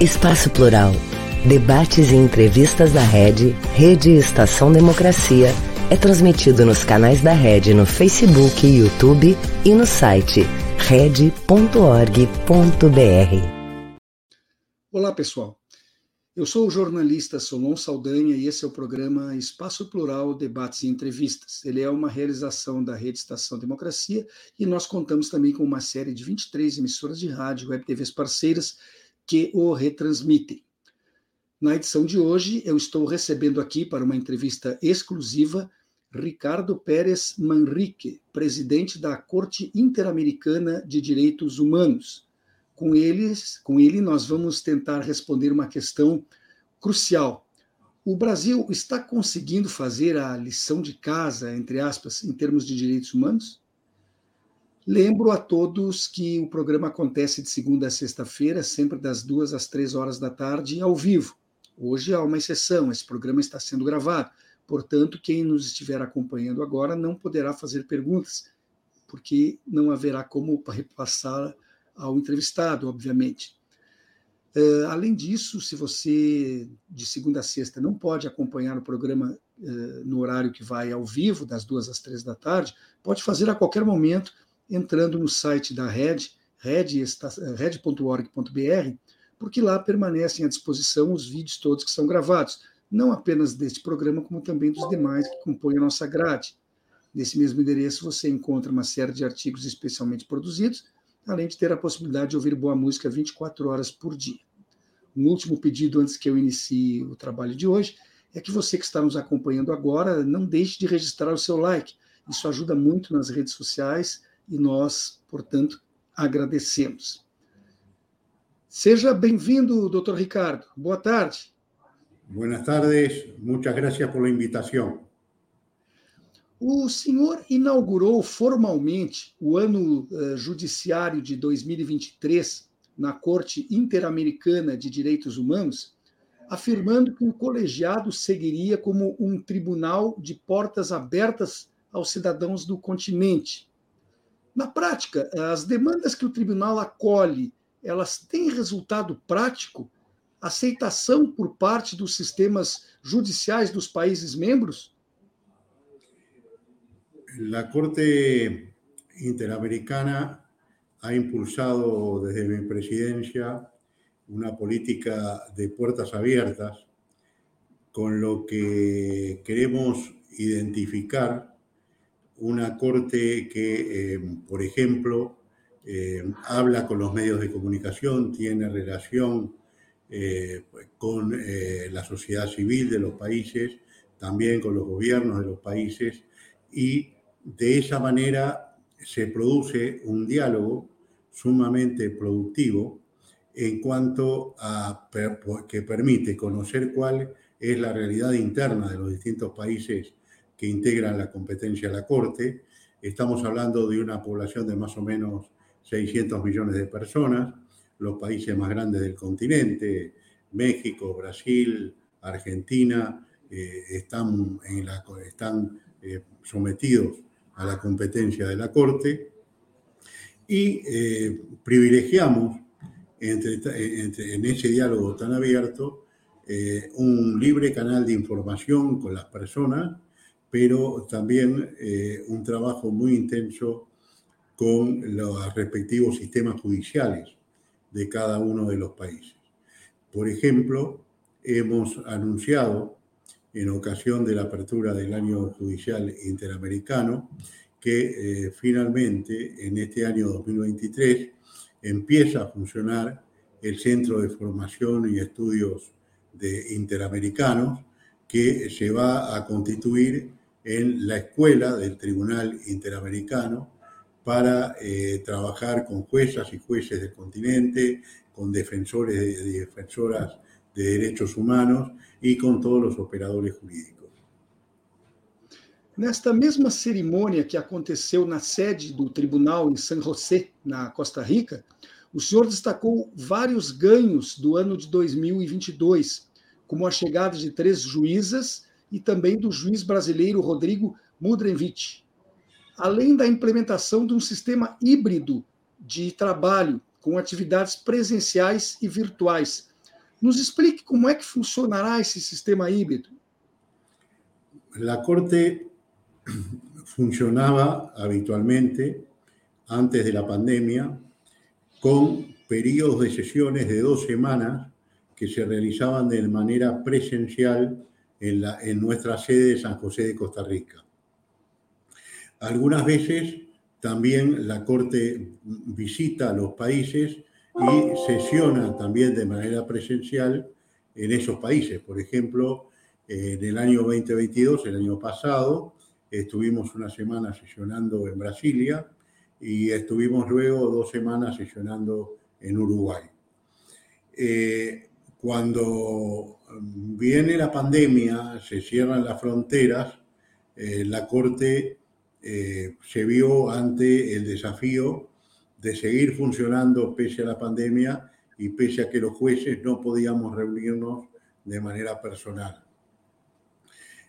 Espaço Plural. Debates e entrevistas da Rede, Rede Estação Democracia, é transmitido nos canais da Rede no Facebook, YouTube e no site rede.org.br. Olá, pessoal. Eu sou o jornalista Solon Saldanha e esse é o programa Espaço Plural, Debates e Entrevistas. Ele é uma realização da Rede Estação Democracia e nós contamos também com uma série de 23 emissoras de rádio, web TVs parceiras que o retransmitem. Na edição de hoje, eu estou recebendo aqui para uma entrevista exclusiva Ricardo Pérez Manrique, presidente da Corte Interamericana de Direitos Humanos. Com eles, com ele nós vamos tentar responder uma questão crucial. O Brasil está conseguindo fazer a lição de casa, entre aspas, em termos de direitos humanos? Lembro a todos que o programa acontece de segunda a sexta-feira, sempre das duas às três horas da tarde, ao vivo. Hoje há uma exceção, esse programa está sendo gravado. Portanto, quem nos estiver acompanhando agora não poderá fazer perguntas, porque não haverá como repassar ao entrevistado, obviamente. Uh, além disso, se você de segunda a sexta não pode acompanhar o programa uh, no horário que vai ao vivo, das duas às três da tarde, pode fazer a qualquer momento entrando no site da Red, red.org.br, porque lá permanecem à disposição os vídeos todos que são gravados, não apenas deste programa, como também dos demais que compõem a nossa grade. Nesse mesmo endereço você encontra uma série de artigos especialmente produzidos, além de ter a possibilidade de ouvir boa música 24 horas por dia. Um último pedido antes que eu inicie o trabalho de hoje é que você que está nos acompanhando agora não deixe de registrar o seu like. Isso ajuda muito nas redes sociais e nós, portanto, agradecemos. Seja bem-vindo, doutor Ricardo. Boa tarde. Buenas tardes, muchas gracias por la invitación. O senhor inaugurou formalmente o ano uh, judiciário de 2023 na Corte Interamericana de Direitos Humanos, afirmando que o colegiado seguiria como um tribunal de portas abertas aos cidadãos do continente. Na prática, as demandas que o tribunal acolhe, elas têm resultado prático? Aceitação por parte dos sistemas judiciais dos países membros? La Corte Interamericana ha impulsado desde mi presidencia una política de puertas abiertas con lo que queremos identificar una corte que, eh, por ejemplo, eh, habla con los medios de comunicación, tiene relación eh, con la sociedad civil de los países, también con los gobiernos de los países, y de esa manera se produce un diálogo sumamente productivo en cuanto a que permite conocer cuál es la realidad interna de los distintos países que integran la competencia de la Corte. Estamos hablando de una población de más o menos 600 millones de personas, los países más grandes del continente, México, Brasil, Argentina, eh, están, eh, sometidos a la competencia de la Corte y eh, privilegiamos en ese diálogo tan abierto un libre canal de información con las personas pero también eh, un trabajo muy intenso con los respectivos sistemas judiciales de cada uno de los países. Por ejemplo, hemos anunciado en ocasión de la apertura del año judicial interamericano que eh, finalmente en este año 2023 empieza a funcionar el Centro de Formación y Estudios de Interamericanos que se va a constituir en la escuela del Tribunal Interamericano para eh, trabajar con juezas y jueces del continente, con defensores y defensoras de derechos humanos y con todos los operadores jurídicos. Nesta mesma cerimônia que aconteceu na sede do tribunal em San José, na Costa Rica, o senhor destacou vários ganhos do ano de 2022, como a chegada de três juízas e também do juiz brasileiro Rodrigo Mudrenvich, além da implementação de um sistema híbrido de trabalho com atividades presenciais e virtuais. Nos explique como é que funcionará esse sistema híbrido. La Corte funcionaba habitualmente antes de la pandemia con periodos de sesiones de dos semanas que se realizaban de manera presencial en, nuestra sede de San José de Costa Rica. Algunas veces también la Corte visita los países y sesiona también de manera presencial en esos países. Por ejemplo, en el año 2022, el año pasado, estuvimos una semana sesionando en Brasilia y estuvimos luego dos semanas sesionando en Uruguay. Eh, cuando viene la pandemia, se cierran las fronteras, eh, la Corte eh, se vio ante el desafío de seguir funcionando pese a la pandemia y pese a que los jueces no podíamos reunirnos de manera personal.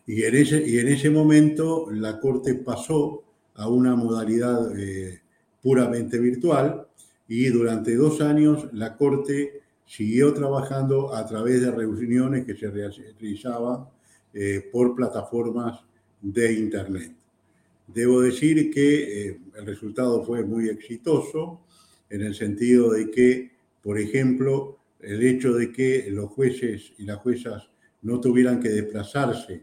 Y en ese, y en ese momento la Corte pasó a una modalidad eh, puramente virtual y durante dos años la Corte siguió trabajando a través de reuniones que se realizaban eh, por plataformas de Internet. Debo decir que eh, el resultado fue muy exitoso en el sentido de que, por ejemplo, el hecho de que los jueces y las juezas no tuvieran que desplazarse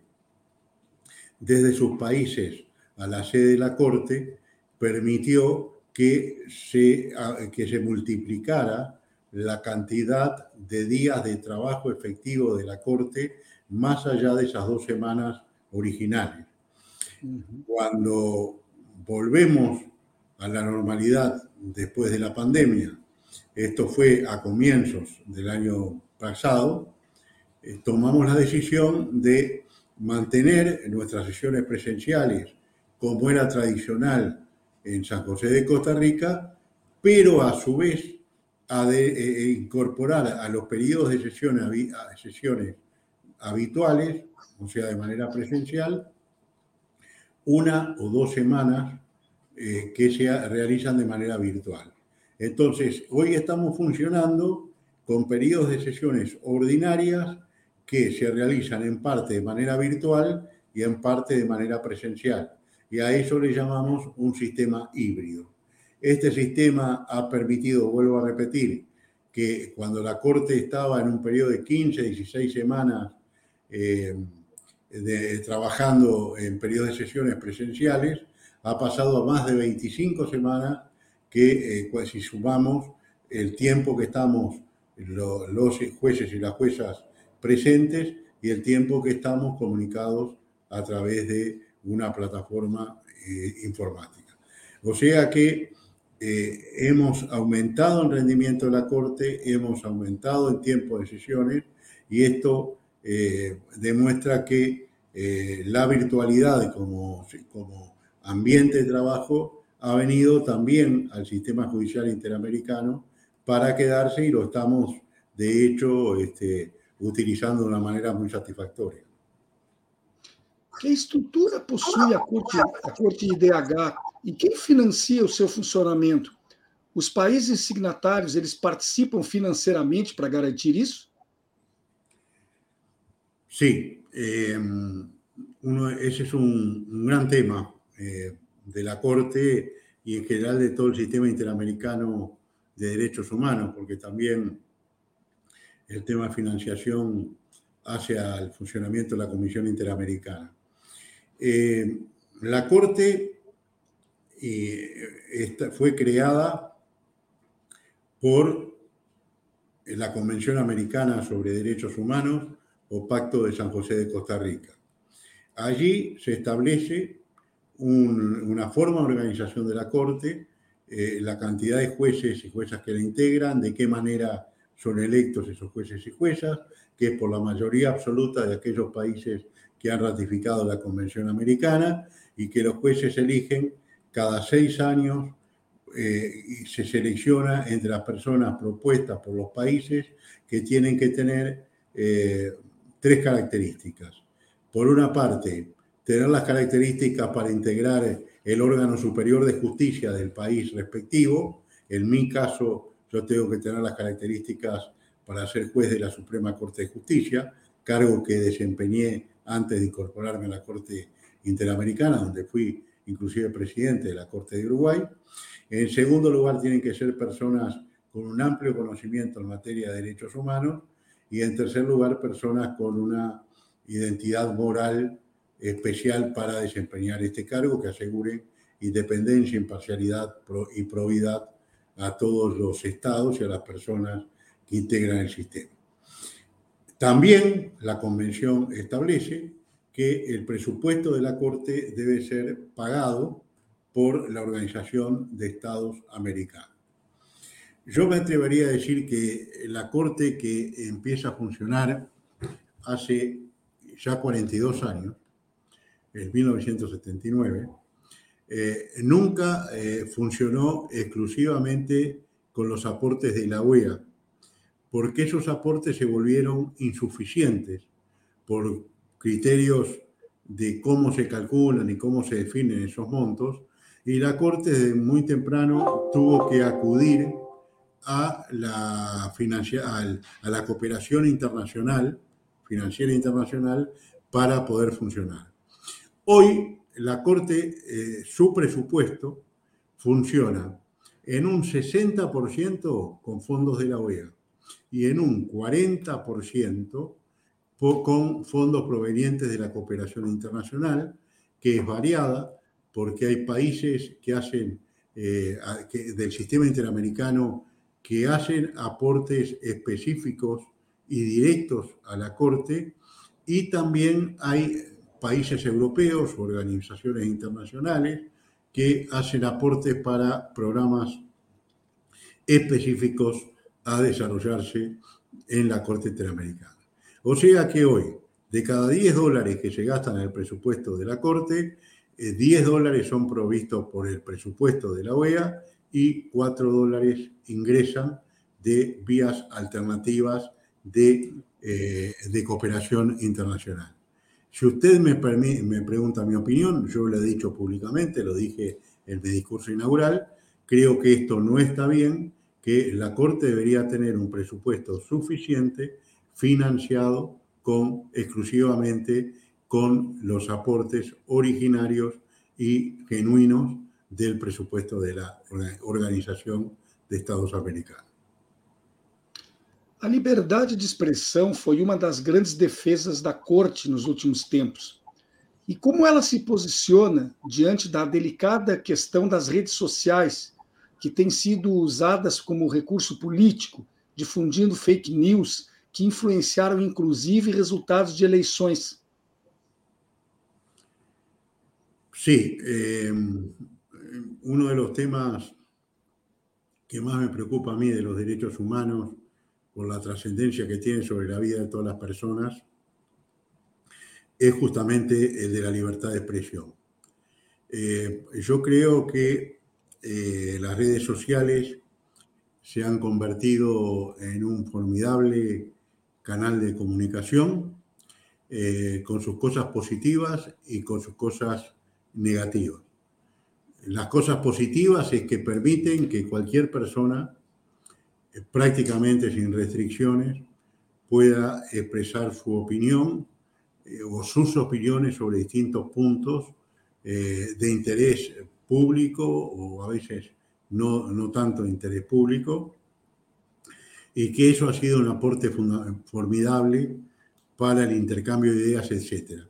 desde sus países a la sede de la Corte permitió que se, que se multiplicara la cantidad de días de trabajo efectivo de la Corte más allá de esas dos semanas originales. Cuando volvemos a la normalidad después de la pandemia, esto fue a comienzos del año pasado, eh, tomamos la decisión de mantener nuestras sesiones presenciales como era tradicional en San José de Costa Rica, pero a su vez a eh, eh, incorporar a los periodos de sesiones, sesiones habituales, o sea, de manera presencial, una o dos semanas eh, que se realizan de manera virtual. Entonces, hoy estamos funcionando con periodos de sesiones ordinarias que se realizan en parte de manera virtual y en parte de manera presencial y a eso le llamamos un sistema híbrido. Este sistema ha permitido, vuelvo a repetir, que cuando la Corte estaba en un periodo de 15, 16 semanas eh, trabajando en periodos de sesiones presenciales, ha pasado a más de 25 semanas que eh, si sumamos el tiempo que estamos los jueces y las juezas presentes y el tiempo que estamos comunicados a través de una plataforma eh, informática. O sea que eh, hemos aumentado el rendimiento de la Corte, hemos aumentado el tiempo de sesiones y esto eh, demuestra que la virtualidad como, como ambiente de trabajo ha venido también al sistema judicial interamericano para quedarse y lo estamos de hecho este, utilizando de una manera muy satisfactoria. Que estrutura possui a Corte, a Corte IDH e quem financia o seu funcionamento? Os países signatários, eles participam financeiramente para garantir isso? Sí, eh, uno, ese es un, un gran tema eh, de la Corte y en general de todo el sistema interamericano de derechos humanos, porque también el tema de financiación hace al funcionamiento de la Comisión Interamericana. Eh, la Corte eh, fue creada por la Convención Americana sobre Derechos Humanos o Pacto de San José de Costa Rica. Allí se establece una forma de organización de la Corte, eh, la cantidad de jueces y juezas que la integran, de qué manera son electos esos jueces y juezas, que es por la mayoría absoluta de aquellos países que han ratificado la Convención Americana y que los jueces eligen cada seis años eh, y se selecciona entre las personas propuestas por los países que tienen que tener eh, tres características. Por una parte, tener las características para integrar el órgano superior de justicia del país respectivo. En mi caso, yo tengo que tener las características para ser juez de la Suprema Corte de Justicia, cargo que desempeñé antes de incorporarme a la Corte Interamericana, donde fui inclusive presidente de la Corte de Uruguay. En segundo lugar, tienen que ser personas con un amplio conocimiento en materia de derechos humanos. Y en tercer lugar, personas con una identidad moral especial para desempeñar este cargo que aseguren independencia, imparcialidad y probidad a todos los estados y a las personas que integran el sistema. También la convención establece que el presupuesto de la Corte debe ser pagado por la Organización de Estados Americanos. Yo me atrevería a decir que la Corte que empieza a funcionar hace ya 42 años, en 1979, eh, nunca eh, funcionó exclusivamente con los aportes de la OEA, porque esos aportes se volvieron insuficientes por criterios de cómo se calculan y cómo se definen esos montos, y la Corte desde muy temprano tuvo que acudir a la, a la cooperación internacional, financiera internacional, para poder funcionar. Hoy la Corte, eh, su presupuesto funciona en un 60% con fondos de la OEA y en un 40% con fondos provenientes de la cooperación internacional, que es variada porque hay países que hacen eh, del sistema interamericano que hacen aportes específicos y directos a la Corte y también hay países europeos, organizaciones internacionales que hacen aportes para programas específicos a desarrollarse en la Corte Interamericana. O sea que hoy, de cada 10 dólares que se gastan en el presupuesto de la Corte, 10 eh, dólares son provistos por el presupuesto de la OEA y 4 dólares ingresan de vías alternativas de, eh, de cooperación internacional. Si usted me, me pregunta mi opinión, yo lo he dicho públicamente, lo dije en mi discurso inaugural, creo que esto no está bien, que la Corte debería tener un presupuesto suficiente financiado con, exclusivamente con los aportes originarios y genuinos del presupuesto de la Organización de Estados Americanos. A liberdade de expressão foi uma das grandes defesas da corte nos últimos tempos. E como ela se posiciona diante da delicada questão das redes sociais, que têm sido usadas como recurso político, difundindo fake news que influenciaram inclusive resultados de eleições? Sí, eh, los temas que más me preocupa a mí de los derechos humanos por la trascendencia que tiene sobre la vida de todas las personas, es justamente el de la libertad de expresión. Eh, yo creo que eh, las redes sociales se han convertido en un formidable canal de comunicación eh, con sus cosas positivas y con sus cosas negativas. Las cosas positivas es que permiten que cualquier persona prácticamente sin restricciones, pueda expresar su opinión eh, o sus opiniones sobre distintos puntos eh, de interés público o a veces no, no tanto interés público, y que eso ha sido un aporte formidable para el intercambio de ideas, etc.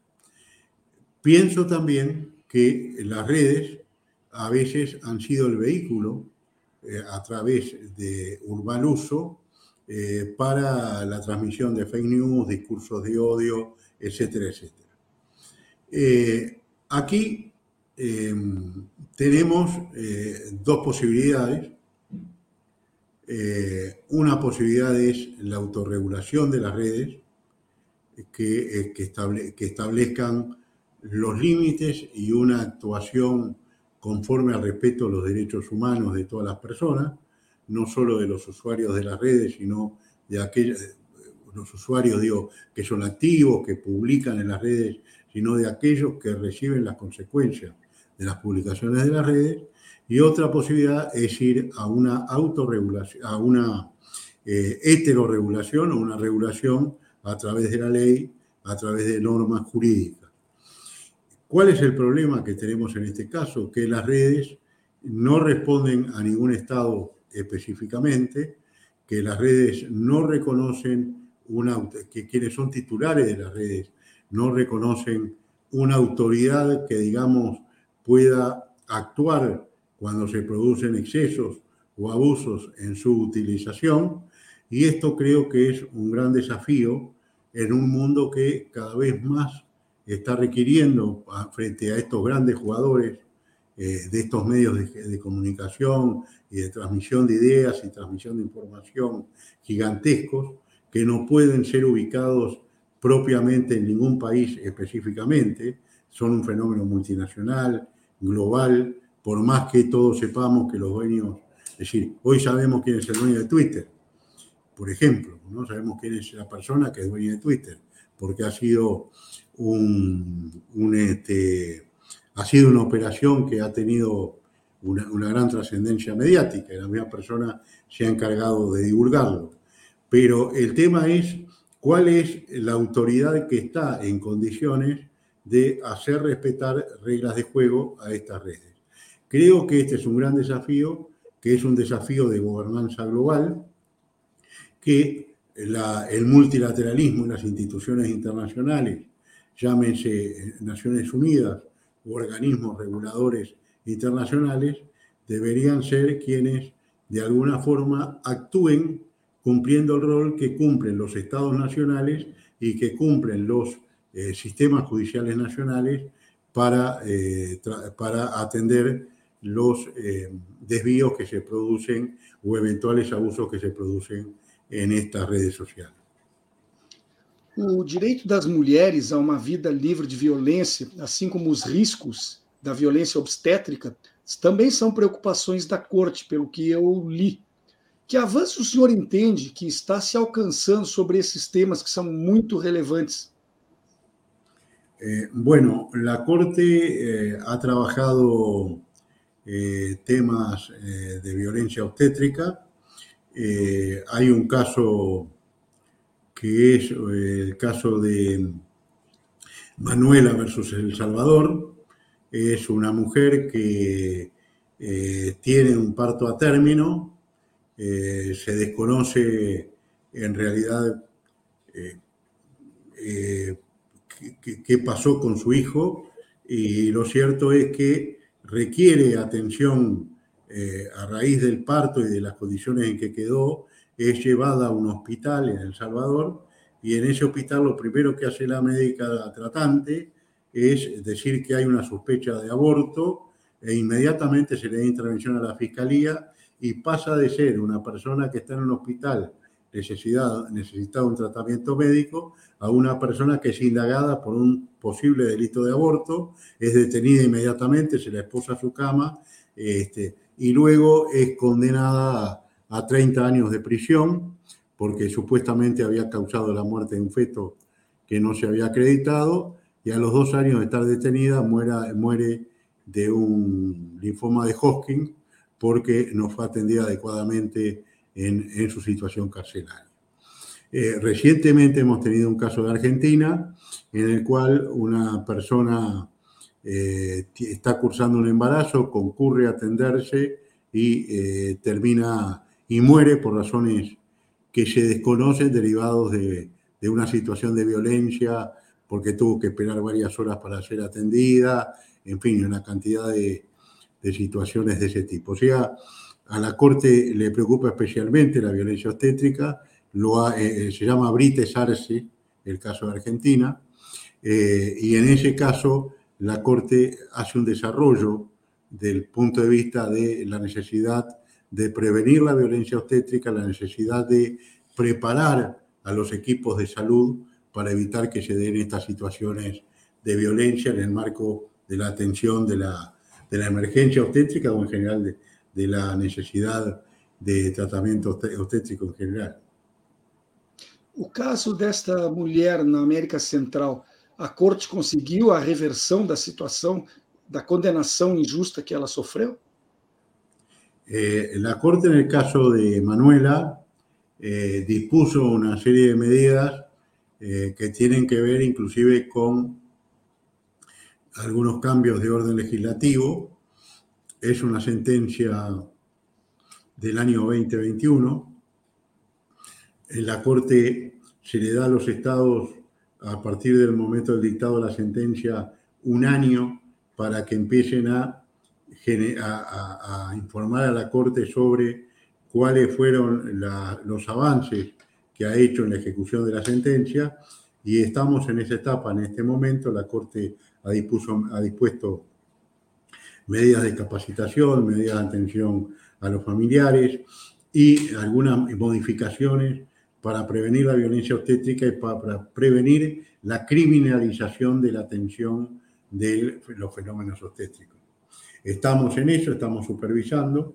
Pienso también que las redes a veces han sido el vehículo eh, a través de Urbanuso eh, para la transmisión de fake news, discursos de odio, etcétera, etcétera. Eh, aquí em, tenemos dos posibilidades. una posibilidad es la autorregulación de las redes, que, que establezcan los límites y una actuación conforme al respeto a los derechos humanos de todas las personas, no solo de los usuarios de las redes, sino de aquellos, los usuarios, digo, que son activos, que publican en las redes, sino de aquellos que reciben las consecuencias de las publicaciones de las redes. Y otra posibilidad es ir a una autorregulación, a una eh, heteroregulación o una regulación a través de la ley, a través de normas jurídicas. ¿Cuál es el problema que tenemos en este caso? Que las redes no responden a ningún Estado específicamente, que las redes no reconocen una, que quienes son titulares de las redes no reconocen una autoridad que, digamos, pueda actuar cuando se producen excesos o abusos en su utilización. Y esto creo que es un gran desafío en un mundo que cada vez más está requiriendo frente a estos grandes jugadores eh, de estos medios de, comunicación y de transmisión de ideas y transmisión de información gigantescos que no pueden ser ubicados propiamente en ningún país específicamente, son un fenómeno multinacional, global, por más que todos sepamos que los dueños, es decir, hoy sabemos quién es el dueño de Twitter, por ejemplo, no sabemos quién es la persona que es dueña de Twitter, porque ha sido un, este, ha sido una operación que ha tenido una, gran trascendencia mediática y la misma persona se ha encargado de divulgarlo. Pero el tema es cuál es la autoridad que está en condiciones de hacer respetar reglas de juego a estas redes. Creo que este es un gran desafío, que es un desafío de gobernanza global, que el multilateralismo en las instituciones internacionales, llámense Naciones Unidas organismos reguladores internacionales deberían ser quienes de alguna forma actúen cumpliendo el rol que cumplen los estados nacionales y que cumplen los eh, sistemas judiciales nacionales para, eh, para atender los eh, desvíos que se producen o eventuales abusos que se producen en estas redes sociales. O direito das mulheres a uma vida livre de violência, assim como os riscos da violência obstétrica, também são preocupações da corte, pelo que eu li. Que avanço o senhor entende que está se alcançando sobre esses temas que são muito relevantes? Eh, bueno, la Corte eh, ha trabajado eh, temas de violencia obstétrica. Hay un caso que es el caso de Manuela versus El Salvador. Es una mujer que tiene un parto a término, se desconoce en realidad qué pasó con su hijo. Y lo cierto es que requiere atención a raíz del parto y de las condiciones en que quedó es llevada a un hospital en El Salvador. Y en ese hospital lo primero que hace la médica tratante es decir que hay una sospecha de aborto e inmediatamente se le da intervención a la fiscalía y pasa de ser una persona que está en un hospital necesidad, necesita un tratamiento médico a una persona que es indagada por un posible delito de aborto, es detenida inmediatamente, se la esposa a su cama este, y luego es condenada a a 30 años de prisión porque supuestamente había causado la muerte de un feto que no se había acreditado y a los dos años de estar detenida muere de un linfoma de Hodgkin porque no fue atendida adecuadamente en, su situación carcelaria. Eh, recientemente hemos tenido un caso de Argentina en el cual una persona eh, está cursando un embarazo, concurre a atenderse y eh, termina y muere por razones que se desconocen derivados de, una situación de violencia, porque tuvo que esperar varias horas para ser atendida, en fin, una cantidad de, situaciones de ese tipo. O sea, a la Corte le preocupa especialmente la violencia obstétrica, lo eh, se llama Brite Sarce, el caso de Argentina, eh, y en ese caso la Corte hace un desarrollo del punto de vista de la necesidad de prevenir la violencia obstétrica, la necesidad de preparar a los equipos de salud para evitar que se den estas situaciones de violencia en el marco de la atención de la, de la emergencia obstétrica o en general de, de la necesidad de tratamento obstétrico en general. O caso desta mulher na América Central, a corte conseguiu a reversão da situação, da condenação injusta que ela sofreu? Eh, la Corte en el caso de Manuela eh, dispuso una serie de medidas eh, que tienen que ver inclusive con algunos cambios de orden legislativo. Es una sentencia del año 2021. En la Corte se le da a los estados, a partir del momento del dictado de la sentencia, un año para que empiecen a, informar a la Corte sobre cuáles fueron los avances que ha hecho en la ejecución de la sentencia y estamos en esa etapa en este momento. La Corte ha dispuesto medidas de capacitación, medidas de atención a los familiares y algunas modificaciones para prevenir la violencia obstétrica y para prevenir la criminalización de la atención de los fenómenos obstétricos. Estamos en eso, estamos supervisando.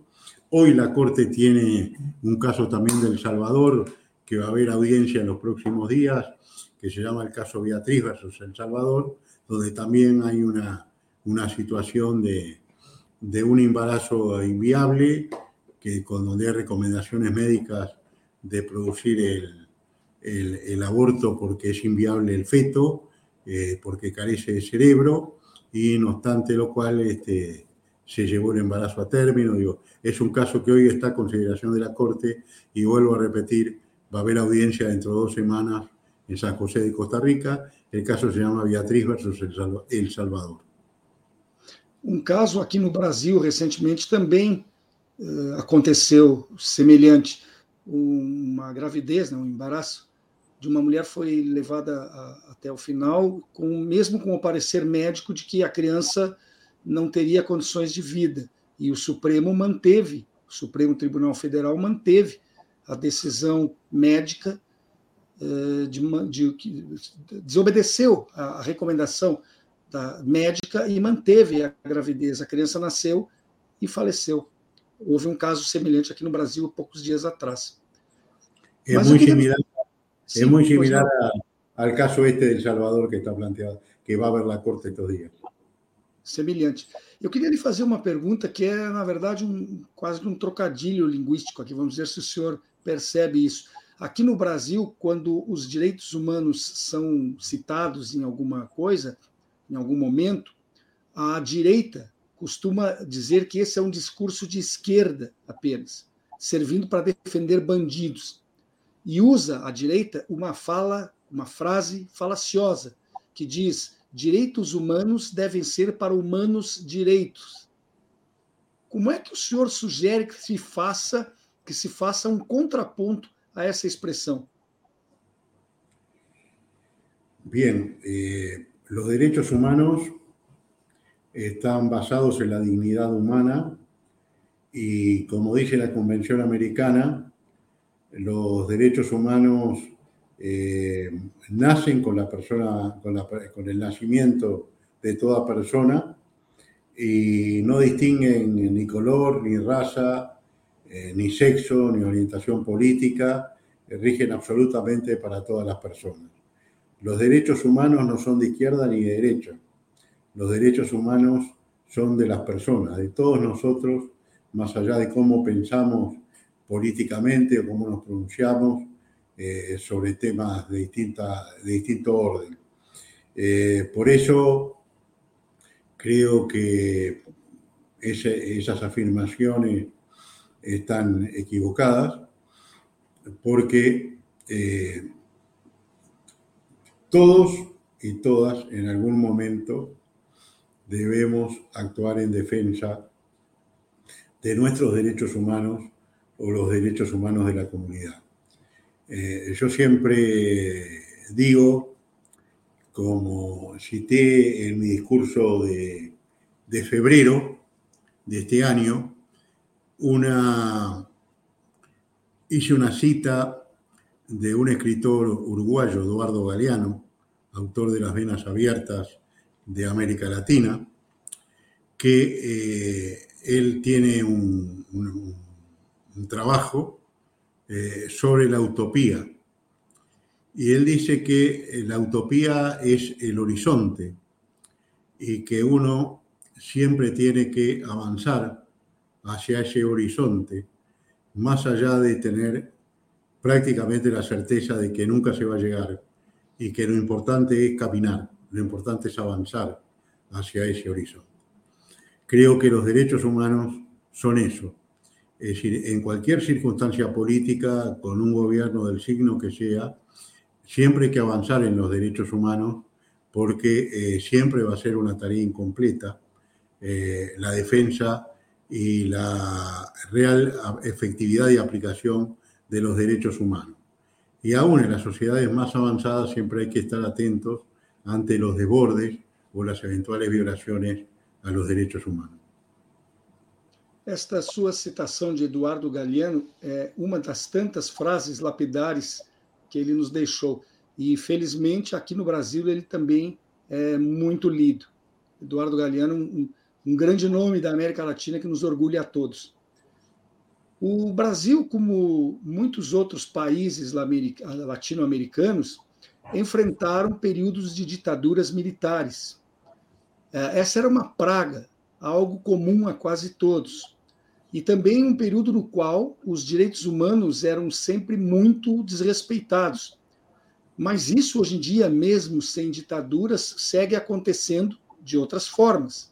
Hoy la Corte tiene un caso también del Salvador, que va a haber audiencia en los próximos días, que se llama el caso Beatriz versus El Salvador, donde también hay una, una situación de, de un embarazo inviable, que con donde hay recomendaciones médicas de producir el, el, aborto porque es inviable el feto, eh, porque carece de cerebro, y no obstante lo cual este, se llevó el embarazo a término. Digo, es un caso que hoy está a consideración de la Corte y vuelvo a repetir, va a haber audiencia dentro de dos semanas en San José de Costa Rica. El caso se llama Beatriz versus El Salvador. Um caso aqui no Brasil, recentemente, também uh, aconteceu semelhante. Uma gravidez, né, um embaraço de uma mulher foi levada a, até o final, com, mesmo com o parecer médico de que a criança não teria condições de vida. E o Supremo manteve, o Supremo Tribunal Federal manteve a decisão médica uh, de, de, de, desobedeceu a, a recomendação da médica e manteve a gravidez. A criança nasceu e faleceu. Houve um caso semelhante aqui no Brasil poucos dias atrás. É muito queria... similar, Sim, é muito similar a, ao caso este de El Salvador que está planteado, que vai haver na corte estes dias. Semelhante. Eu queria lhe fazer uma pergunta que é, na verdade, um, quase um trocadilho linguístico aqui. Vamos ver se o senhor percebe isso. Aqui no Brasil, quando os direitos humanos são citados em alguma coisa, em algum momento, a direita costuma dizer que esse é um discurso de esquerda apenas, servindo para defender bandidos. E usa a direita uma fala, uma frase falaciosa, que diz: direitos humanos devem ser para humanos direitos. Como é que o senhor sugere que se faça que se faça um contraponto a essa expressão? Bien, eh, derechos humanos están basados en la dignidad humana y, como dice la Convención Americana, los derechos humanos eh, nacen con la persona, con, el nacimiento de toda persona y no distinguen ni color, ni raza, eh, ni sexo, ni orientación política, rigen absolutamente para todas las personas. Los derechos humanos no son de izquierda ni de derecha. Los derechos humanos son de las personas, de todos nosotros, más allá de cómo pensamos políticamente o cómo nos pronunciamos eh, sobre temas de, distinta, de distinto orden. Eh, por eso creo que esas afirmaciones están equivocadas, porque eh, todos y todas en algún momento debemos actuar en defensa de nuestros derechos humanos o los derechos humanos de la comunidad. Eh, yo siempre digo, como cité en mi discurso de, de febrero de este año, una, hice una cita de un escritor uruguayo, Eduardo Galeano, autor de Las Venas Abiertas de América Latina, que eh, él tiene un, trabajo eh, sobre la utopía. Y él dice que la utopía es el horizonte y que uno siempre tiene que avanzar hacia ese horizonte, más allá de tener prácticamente la certeza de que nunca se va a llegar y que lo importante es caminar, lo importante es avanzar hacia ese horizonte. Creo que los derechos humanos son eso. Es decir, en cualquier circunstancia política, con un gobierno del signo que sea, siempre hay que avanzar en los derechos humanos porque eh, siempre va a ser una tarea incompleta eh, la defensa y la real efectividad y aplicación de los derechos humanos. Y aún en las sociedades más avanzadas siempre hay que estar atentos ante los desbordes o las eventuales violaciones a los derechos humanos. Esta sua citação de Eduardo Galeano é uma das tantas frases lapidares que ele nos deixou. E, felizmente, aqui no Brasil ele também é muito lido. Eduardo Galeano, um, um grande nome da América Latina que nos orgulha a todos. O Brasil, como muitos outros países latino-americanos, enfrentaram períodos de ditaduras militares. É, essa era uma praga, algo comum a quase todos. E também um período no qual os direitos humanos eram sempre muito desrespeitados. Mas isso, hoje em dia, mesmo sem ditaduras, segue acontecendo de outras formas.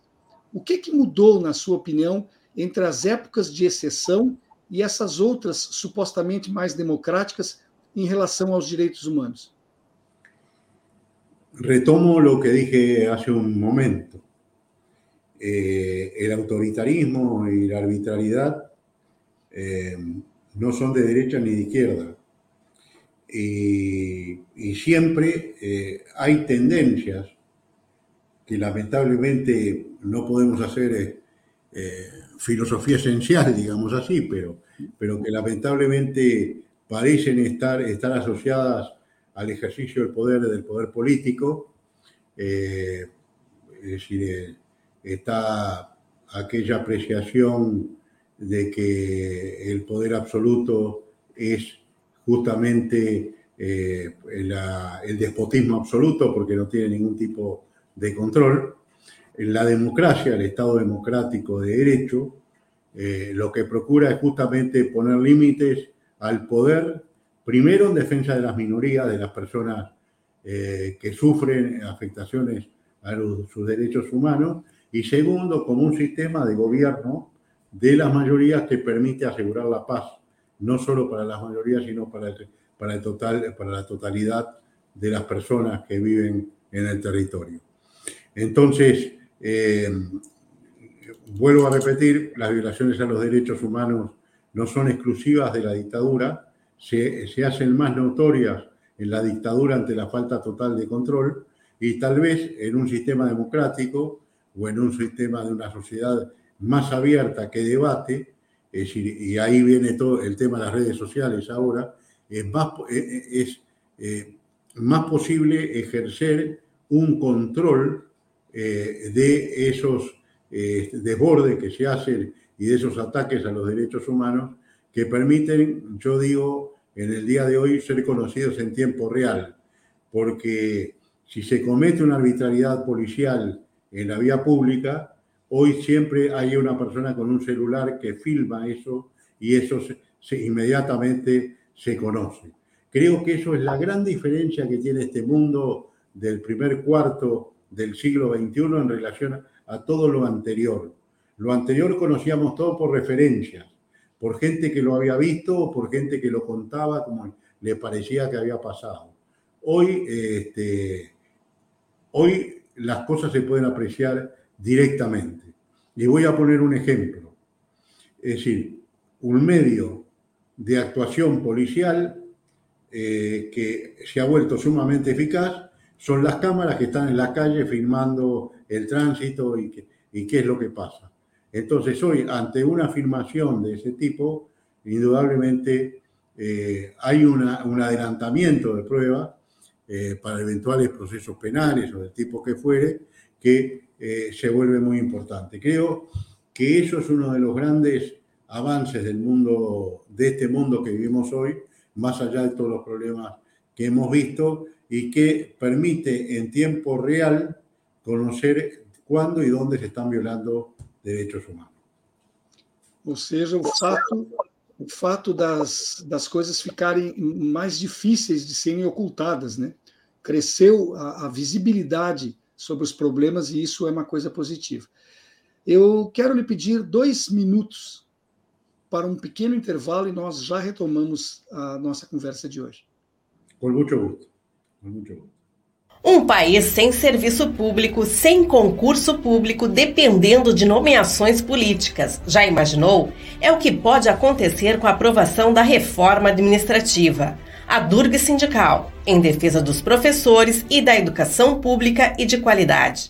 O que, que mudou, na sua opinião, entre as épocas de exceção e essas outras supostamente mais democráticas em relação aos direitos humanos? Retomo lo que dije hace un momento. Eh, el autoritarismo y la arbitrariedad eh, no son de derecha ni de izquierda. Y, siempre eh, hay tendencias que lamentablemente no podemos hacer filosofía esencial, digamos así, pero, pero que lamentablemente parecen estar, estar asociadas al ejercicio del poder del poder político. Eh, es decir, eh, está aquella apreciación de que el poder absoluto es justamente el despotismo absoluto porque no tiene ningún tipo de control la democracia, el Estado democrático de derecho, eh, lo que procura es justamente poner límites al poder, primero en defensa de las minorías, de las personas eh, que sufren afectaciones a sus derechos humanos, y segundo, como un sistema de gobierno de las mayorías que permite asegurar la paz, no solo para las mayorías, sino para, para, el total, para la totalidad de las personas que viven en el territorio. Entonces, eh, vuelvo a repetir, las violaciones a los derechos humanos no son exclusivas de la dictadura, se, hacen más notorias en la dictadura ante la falta total de control y tal vez en un sistema democrático o en un sistema de una sociedad más abierta que debate, es decir, y ahí viene todo el tema de las redes sociales ahora, es más, es, eh, más posible ejercer un control eh, de esos eh, desbordes que se hacen y de esos ataques a los derechos humanos que permiten, yo digo, en el día de hoy ser conocidos en tiempo real, porque si se comete una arbitrariedad policial en la vía pública, hoy siempre hay una persona con un celular que filma eso y eso inmediatamente se conoce. Creo que eso es la gran diferencia que tiene este mundo del primer cuarto del siglo XXI en relación a todo lo anterior. Lo anterior conocíamos todo por referencias, por gente que lo había visto o por gente que lo contaba como le parecía que había pasado. Hoy, este, hoy las cosas se pueden apreciar directamente. Y voy a poner un ejemplo. Es decir, un medio de actuación policial eh, que se ha vuelto sumamente eficaz son las cámaras que están en la calle filmando el tránsito y, qué es lo que pasa. Entonces hoy, ante una afirmación de ese tipo, indudablemente eh, hay un adelantamiento de prueba eh, para eventuales procesos penales o del tipo que fuere, que eh, se vuelve muy importante. Creo que eso es uno de los grandes avances del mundo, de este mundo que vivimos hoy, más allá de todos los problemas que hemos visto y que permite en tiempo real conocer cuándo y dónde se están violando derechos humanos. Ou seja, o fato, o fato das, das coisas ficarem mais difíceis de serem ocultadas, né? Cresceu a, a visibilidade sobre os problemas e isso é uma coisa positiva. Eu quero lhe pedir dois minutos para um pequeno intervalo e nós já retomamos a nossa conversa de hoje. Com muito gosto. Com muito gosto. Um país sem serviço público, sem concurso público, dependendo de nomeações políticas. Já imaginou? É o que pode acontecer com a aprovação da reforma administrativa. A Durga Sindical, em defesa dos professores e da educação pública e de qualidade.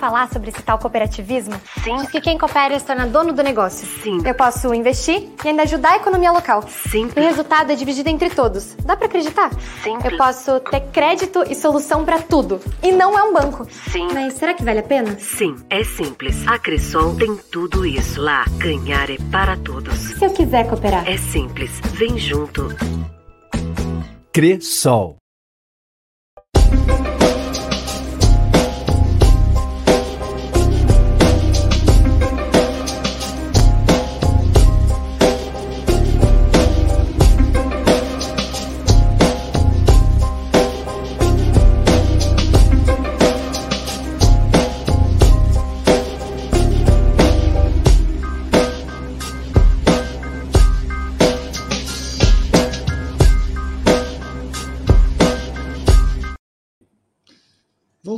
Falar sobre esse tal cooperativismo? Sim. Diz que quem coopera se torna dono do negócio. Sim. Eu posso investir e ainda ajudar a economia local. Sim. E o resultado é dividido entre todos. Dá para acreditar? Sim. Eu posso ter crédito e solução para tudo. E não é um banco. Sim. Mas será que vale a pena? Sim, é simples. A Cressol tem tudo isso lá. Ganhar é para todos. Se eu quiser cooperar? É simples. Vem junto. Cressol.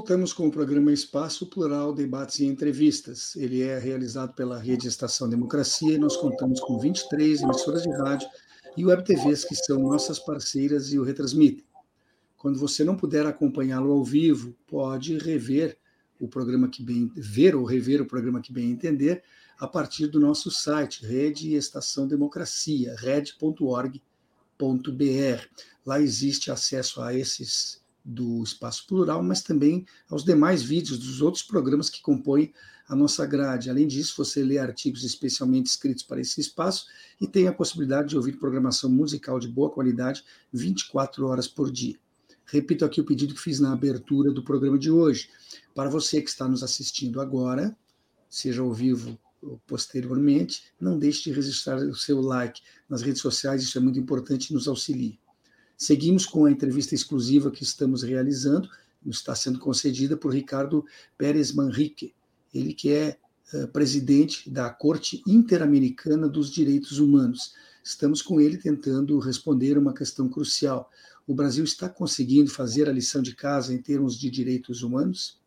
Voltamos com o programa Espaço Plural Debates e Entrevistas. Ele é realizado pela Rede Estação Democracia e nós contamos com 23 emissoras de rádio e web TVs que são nossas parceiras e o retransmitem. Quando você não puder acompanhá-lo ao vivo, pode rever o programa que bem ver ou rever o programa que bem entender a partir do nosso site Rede Estação Democracia, red.org.br. Lá existe acesso a esses do Espaço Plural, mas também aos demais vídeos dos outros programas que compõem a nossa grade. Além disso, você lê artigos especialmente escritos para esse espaço e tem a possibilidade de ouvir programação musical de boa qualidade 24 horas por dia. Repito aqui o pedido que fiz na abertura do programa de hoje. Para você que está nos assistindo agora, seja ao vivo ou posteriormente, não deixe de registrar o seu like nas redes sociais, isso é muito importante e nos auxilia. Seguimos com a entrevista exclusiva que estamos realizando, está sendo concedida por Ricardo Pérez Manrique, ele que é uh, presidente da Corte Interamericana dos Direitos Humanos. Estamos com ele tentando responder uma questão crucial. O Brasil está conseguindo fazer a lição de casa em termos de direitos humanos?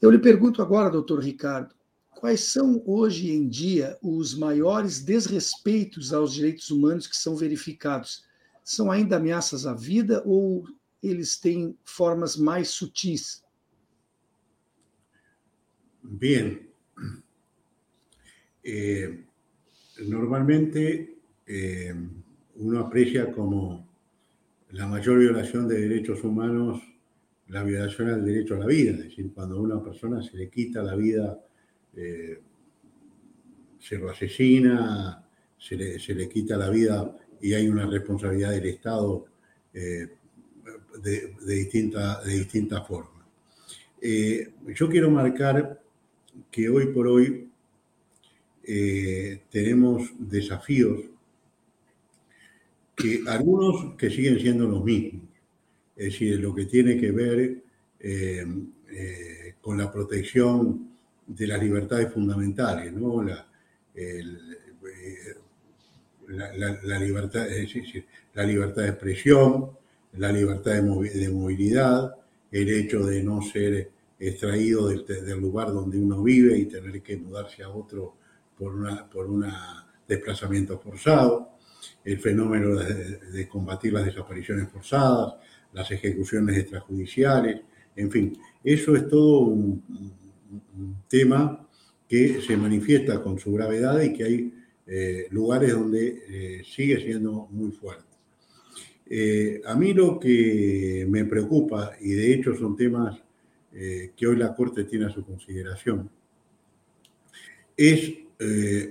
Eu lhe pergunto agora, doutor Ricardo, quais são hoje em dia os maiores desrespeitos aos direitos humanos que são verificados? São ainda ameaças à vida ou eles têm formas mais sutis? Bien. Eh, normalmente eh, uno aprecia como la mayor violación de derechos humanos la violación al derecho a la vida, es decir, cuando a una persona se le quita la vida, eh, se lo asesina, se le, se le quita la vida y hay una responsabilidad del Estado eh, de, de, distinta, de distintas formas. Eh, yo quiero marcar que hoy por hoy eh, tenemos desafíos que algunos que siguen siendo los mismos, es decir, lo que tiene que ver con la protección de las libertades fundamentales, ¿no? La, libertad, es decir, la libertad de expresión, la libertad de, movi de movilidad, el hecho de no ser extraído del, lugar donde uno vive y tener que mudarse a otro por una, por una desplazamiento forzado, el fenómeno de, combatir las desapariciones forzadas, las ejecuciones extrajudiciales, En fin, eso es todo un, tema que se manifiesta con su gravedad y que hay eh, lugares donde eh, sigue siendo muy fuerte. Eh, a mí lo que me preocupa, y de hecho son temas que hoy la Corte tiene a su consideración, es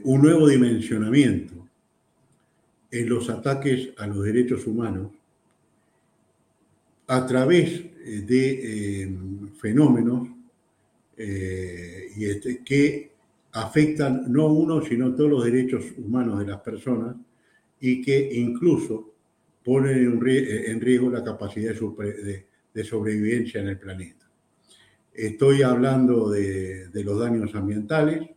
un nuevo dimensionamiento en los ataques a los derechos humanos a través de fenómenos y este, que afectan no uno, sino todos los derechos humanos de las personas y que incluso ponen en riesgo la capacidad de, sobrevivencia en el planeta. Estoy hablando de, los daños ambientales,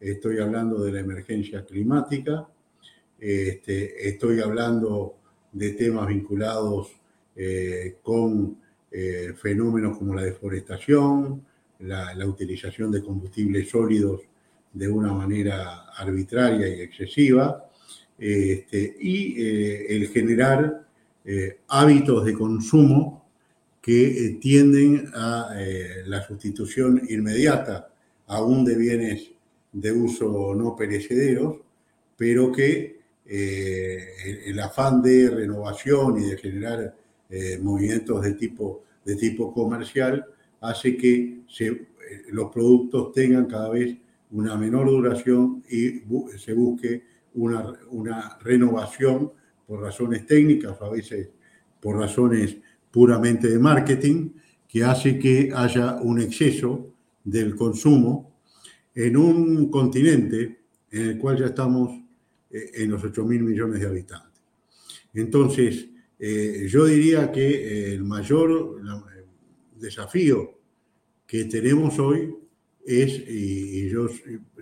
estoy hablando de la emergencia climática, este, estoy hablando de temas vinculados eh, con eh, fenómenos como la deforestación, la, utilización de combustibles sólidos de una manera arbitraria y excesiva, este, y eh, el generar hábitos de consumo que tienden a la sustitución inmediata aún de bienes de uso no perecederos, pero que el afán de renovación y de generar eh, movimientos de tipo, de tipo comercial, hace que eh, los productos tengan cada vez una menor duración y se busque una, una renovación por razones técnicas a veces por razones puramente de marketing, que hace que haya un exceso del consumo en un continente en el cual ya estamos eh, en los 8 mil millones de habitantes. Entonces, eh, yo diría que el mayor desafío que tenemos hoy es, y, yo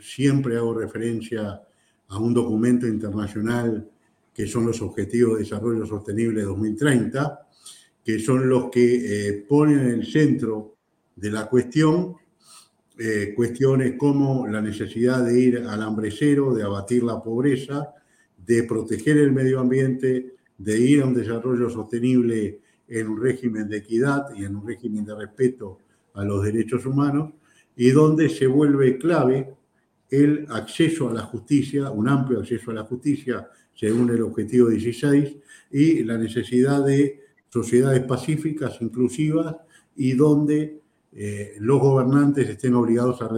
siempre hago referencia a un documento internacional que son los Objetivos de Desarrollo Sostenible 2030, que son los que eh, ponen en el centro de la cuestión cuestiones como la necesidad de ir al hambre cero, de abatir la pobreza, de proteger el medio ambiente, de ir a un desarrollo sostenible en un régimen de equidad y en un régimen de respeto a los derechos humanos, y donde se vuelve clave el acceso a la justicia, un amplio acceso a la justicia según el objetivo 16, y la necesidad de sociedades pacíficas, inclusivas, y donde eh, los gobernantes estén obligados a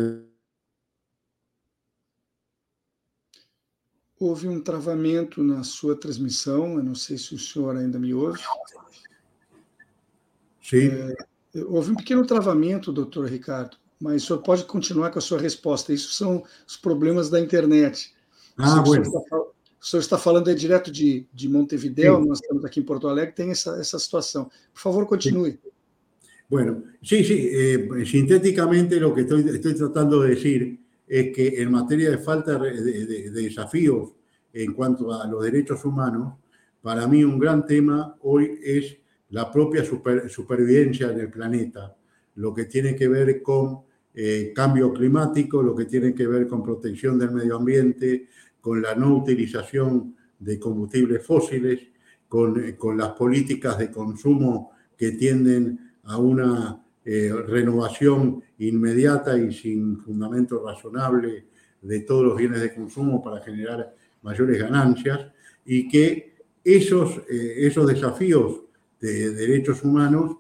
houve um travamento na sua transmissão. Eu não sei se o senhor ainda me ouve. Sim. É, houve um pequeno travamento, doutor Ricardo, mas o senhor pode continuar com a sua resposta. Isso são os problemas da internet. Ah, o, senhor está, o senhor está falando é direto de, de Montevideo, Sim. nós estamos aqui em Porto Alegre, tem essa, essa situação. Por favor, continue. Sim. Bueno, sí, sí, eh, sintéticamente lo que estoy, estoy tratando de decir es que en materia de falta de, desafíos en cuanto a los derechos humanos, para mí un gran tema hoy es la propia supervivencia del planeta, lo que tiene que ver con eh, cambio climático, lo que tiene que ver con protección del medio ambiente, con la no utilización de combustibles fósiles, con, eh, con las políticas de consumo que tienden a una eh, renovación inmediata y sin fundamento razonable de todos los bienes de consumo para generar mayores ganancias y que esos, esos desafíos de derechos humanos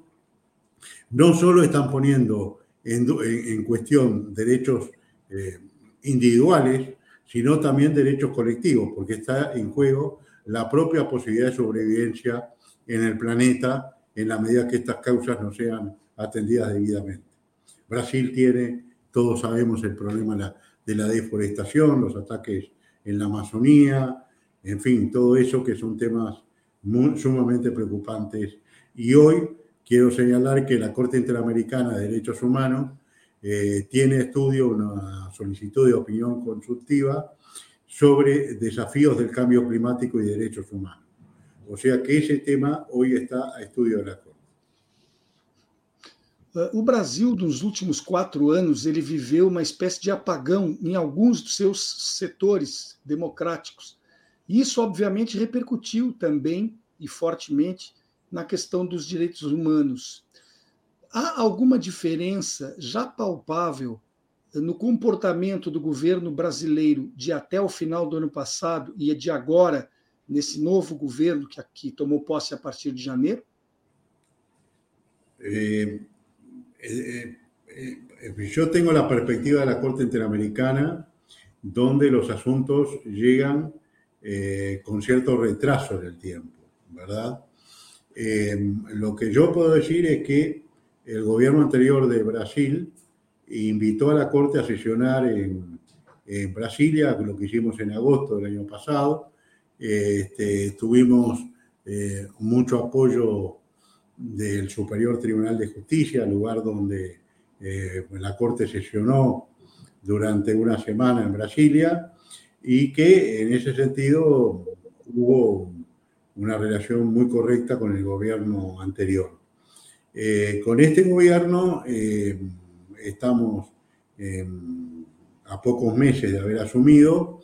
no solo están poniendo en, en cuestión derechos eh, individuales, sino también derechos colectivos, porque está en juego la propia posibilidad de sobrevivencia en el planeta en la medida que estas causas no sean atendidas debidamente. Brasil tiene, todos sabemos, el problema de la deforestación, los ataques en la Amazonía, en fin, todo eso que son temas sumamente preocupantes. Y hoy quiero señalar que la Corte Interamericana de Derechos Humanos eh, tiene estudio, una solicitud de opinión consultiva sobre desafíos del cambio climático y derechos humanos. O sea que ese tema hoy está a estudio de la Corte. Ah, o Brasil, nos últimos quatro anos, ele viveu uma espécie de apagão em alguns dos seus setores democráticos. Isso, obviamente, repercutiu também e fortemente na questão dos direitos humanos. há alguma diferença já palpável no comportamento do governo brasileiro de até o final do ano passado e de agora, nesse novo governo que aqui tomou posse a partir de janeiro? Eh, eh, eh, yo tengo la perspectiva de la Corte Interamericana, donde los asuntos llegan eh, con cierto retraso en el tiempo, ¿verdad? Eh, lo que yo puedo decir es que el gobierno anterior de Brasil invitó a la Corte a sesionar en, Brasilia, lo que hicimos en agosto del año pasado. Este, tuvimos eh, mucho apoyo del Superior Tribunal de Justicia, lugar donde eh, la Corte sesionó durante una semana en Brasilia y que en ese sentido hubo una relación muy correcta con el gobierno anterior. Eh, con este gobierno estamos a pocos meses de haber asumido.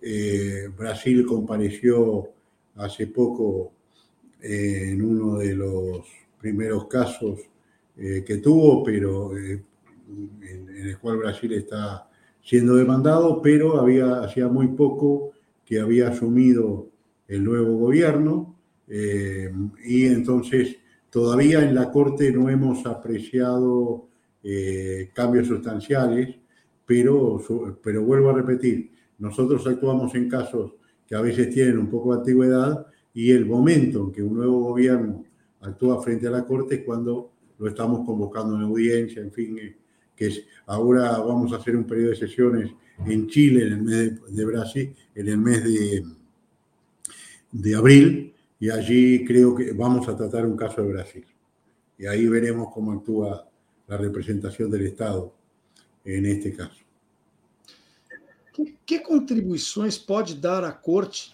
Eh, Brasil compareció hace poco eh, en uno de los primeros casos eh, que tuvo, pero en, el cual Brasil está siendo demandado, pero había, hacía muy poco que había asumido el nuevo gobierno y entonces todavía en la Corte no hemos apreciado eh, cambios sustanciales, pero, pero vuelvo a repetir, nosotros actuamos en casos que a veces tienen un poco de antigüedad y el momento en que un nuevo gobierno actúa frente a la Corte es cuando lo estamos convocando en audiencia, en fin, eh, que ahora vamos a hacer un periodo de sesiones en Chile en el mes de, Brasil, en el mes de, de abril, y allí creo que vamos a tratar un caso de Brasil. Y ahí veremos cómo actúa la representação do Estado neste caso. Que contribuições pode dar a Corte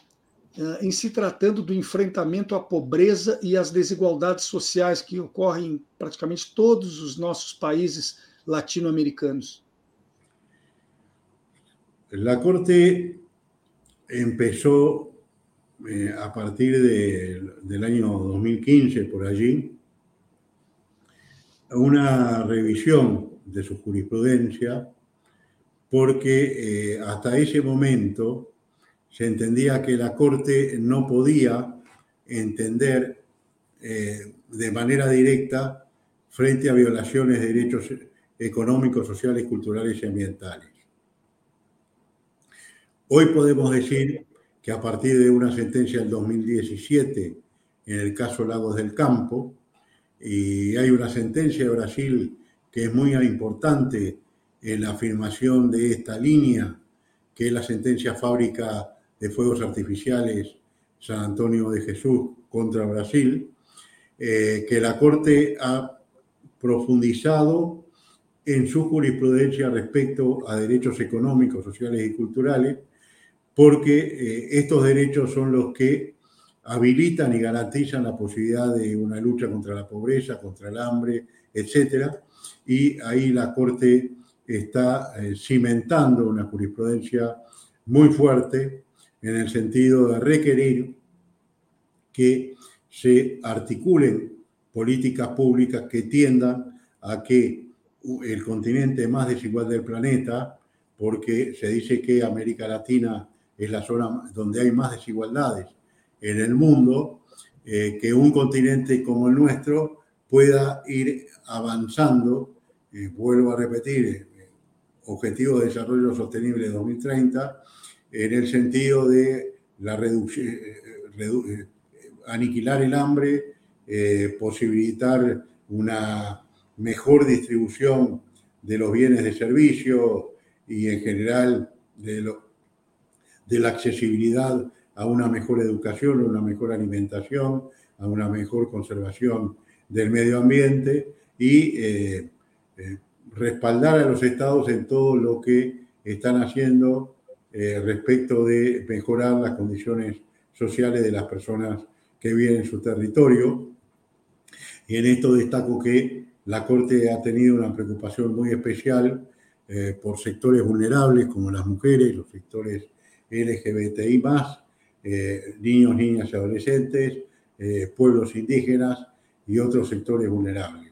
uh, em se tratando do enfrentamento à pobreza e às desigualdades sociais que ocorrem em praticamente todos os nossos países latino-americanos? A Corte começou eh, a partir de, del año 2015, por allí, una revisión de su jurisprudencia porque eh, hasta ese momento se entendía que la Corte no podía entender eh, de manera directa frente a violaciones de derechos económicos, sociales, culturales y ambientales. Hoy podemos decir que a partir de una sentencia del 2017 en el caso Lagos del Campo, y hay una sentencia de Brasil que es muy importante en la afirmación de esta línea, que es la sentencia fábrica de fuegos artificiales San Antonio de Jesús contra Brasil, eh, que la Corte ha profundizado en su jurisprudencia respecto a derechos económicos, sociales y culturales, porque eh, estos derechos son los que habilitan y garantizan la posibilidad de una lucha contra la pobreza, contra el hambre, etcétera. Y ahí la Corte está eh, cimentando una jurisprudencia muy fuerte en el sentido de requerir que se articulen políticas públicas que tiendan a que el continente más desigual del planeta, porque se dice que América Latina es la zona donde hay más desigualdades en el mundo, eh, que un continente como el nuestro pueda ir avanzando, eh, vuelvo a repetir, eh, Objetivo de Desarrollo Sostenible 2030, en el sentido de reducción, aniquilar el hambre, posibilitar una mejor distribución de los bienes de servicio y en general de, lo, de la accesibilidad a una mejor educación, a una mejor alimentación, a una mejor conservación del medio ambiente y eh, eh, respaldar a los estados en todo lo que están haciendo eh, respecto de mejorar las condiciones sociales de las personas que viven en su territorio. Y en esto destaco que la Corte ha tenido una preocupación muy especial por sectores vulnerables como las mujeres, los sectores LGBTI más, eh, niños, niñas y adolescentes, eh, pueblos indígenas y otros sectores vulnerables.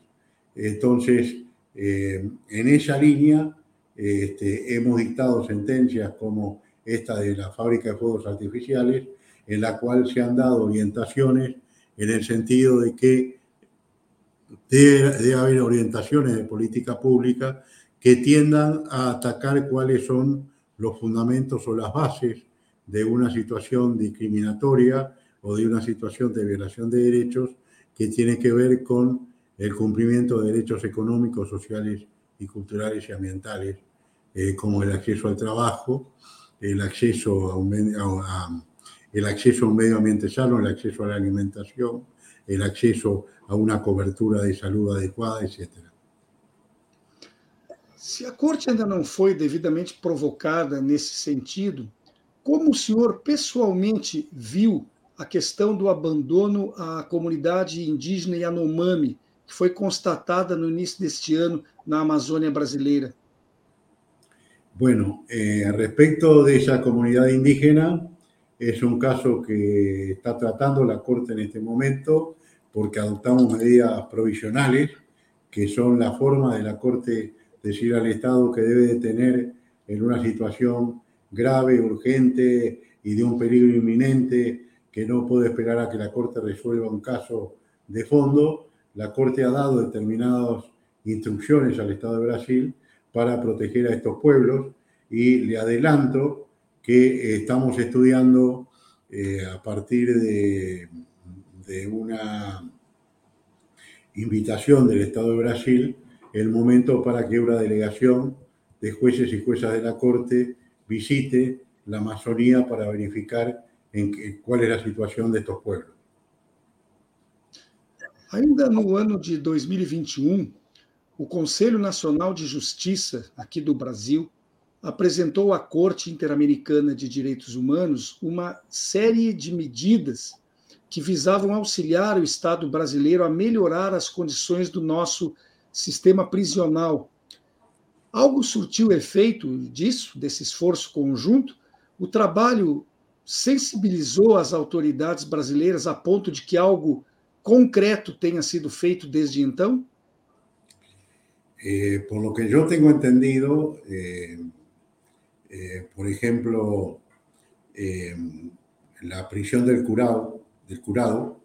Entonces, eh, en esa línea este, hemos dictado sentencias como esta de la fábrica de fuegos artificiales, en la cual se han dado orientaciones en el sentido de que debe, haber orientaciones de política pública que tiendan a atacar cuáles son los fundamentos o las bases de una situación discriminatoria o de una situación de violación de derechos que tiene que ver con el cumplimiento de derechos económicos, sociales y culturales y ambientales, eh, como el acceso al trabajo, el acceso a, un, el acceso a un medio ambiente sano, el acceso a la alimentación, el acceso a una cobertura de salud adecuada, etc. Se a corte ainda não foi devidamente provocada nesse sentido, como o senhor pessoalmente viu a questão do abandono à comunidade indígena Yanomami, que foi constatada no início deste ano na Amazônia brasileira? Bueno, eh, respecto de esa comunidad indígena, es un caso que está tratando la Corte en este momento porque adoptamos medidas provisionales que son la forma de la Corte decir al Estado que debe de tener en una situación grave, urgente y de un peligro inminente que no puede esperar a que la Corte resuelva un caso de fondo. La Corte ha dado determinadas instrucciones al Estado de Brasil para proteger a estos pueblos y le adelanto que estamos estudiando eh, a partir de, una invitación del Estado de Brasil el momento para que una delegación de jueces y juezas de la Corte visite la Amazonía para verificar en que, cuál es a situação de estos pueblos. Ainda no ano de 2021, o Conselho Nacional de Justiça aqui do Brasil apresentou à Corte Interamericana de Direitos Humanos uma série de medidas que visavam auxiliar o Estado brasileiro a melhorar as condições do nosso sistema prisional. Algo surtiu efeito disso, desse esforço conjunto? O trabalho sensibilizou as autoridades brasileiras a ponto de que algo concreto tenha sido feito desde então? Eh, por lo que yo tengo entendido, eh, eh, por ejemplo, eh, la prisión del curado, del curado,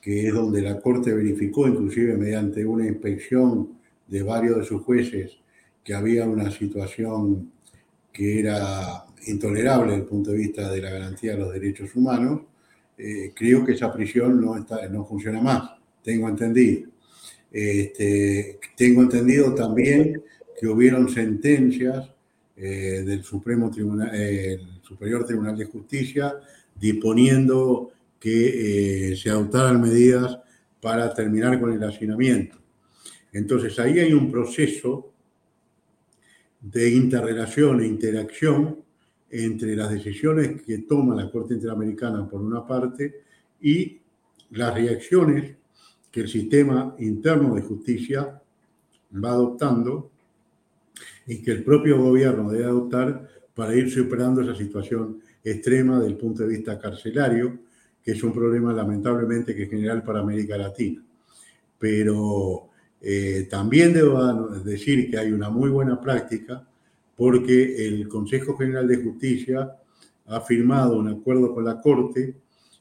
que es donde la Corte verificó, inclusive mediante una inspección de varios de sus jueces, que había una situación que era intolerable desde el punto de vista de la garantía de los derechos humanos, eh, creo que esa prisión no, está, no funciona más, tengo entendido. Este, tengo entendido también que hubieron sentencias eh, del Supremo Tribunal, eh, el Superior Tribunal de Justicia disponiendo que eh, se adoptaran medidas para terminar con el hacinamiento. Entonces ahí hay un proceso de interrelación e interacción entre las decisiones que toma la Corte Interamericana por una parte y las reacciones que el sistema interno de justicia va adoptando y que el propio gobierno debe adoptar para ir superando esa situación extrema del punto de vista carcelario, que es un problema lamentablemente que es general para América Latina. Pero eh, también debo decir que hay una muy buena práctica porque el Consejo General de Justicia ha firmado un acuerdo con la Corte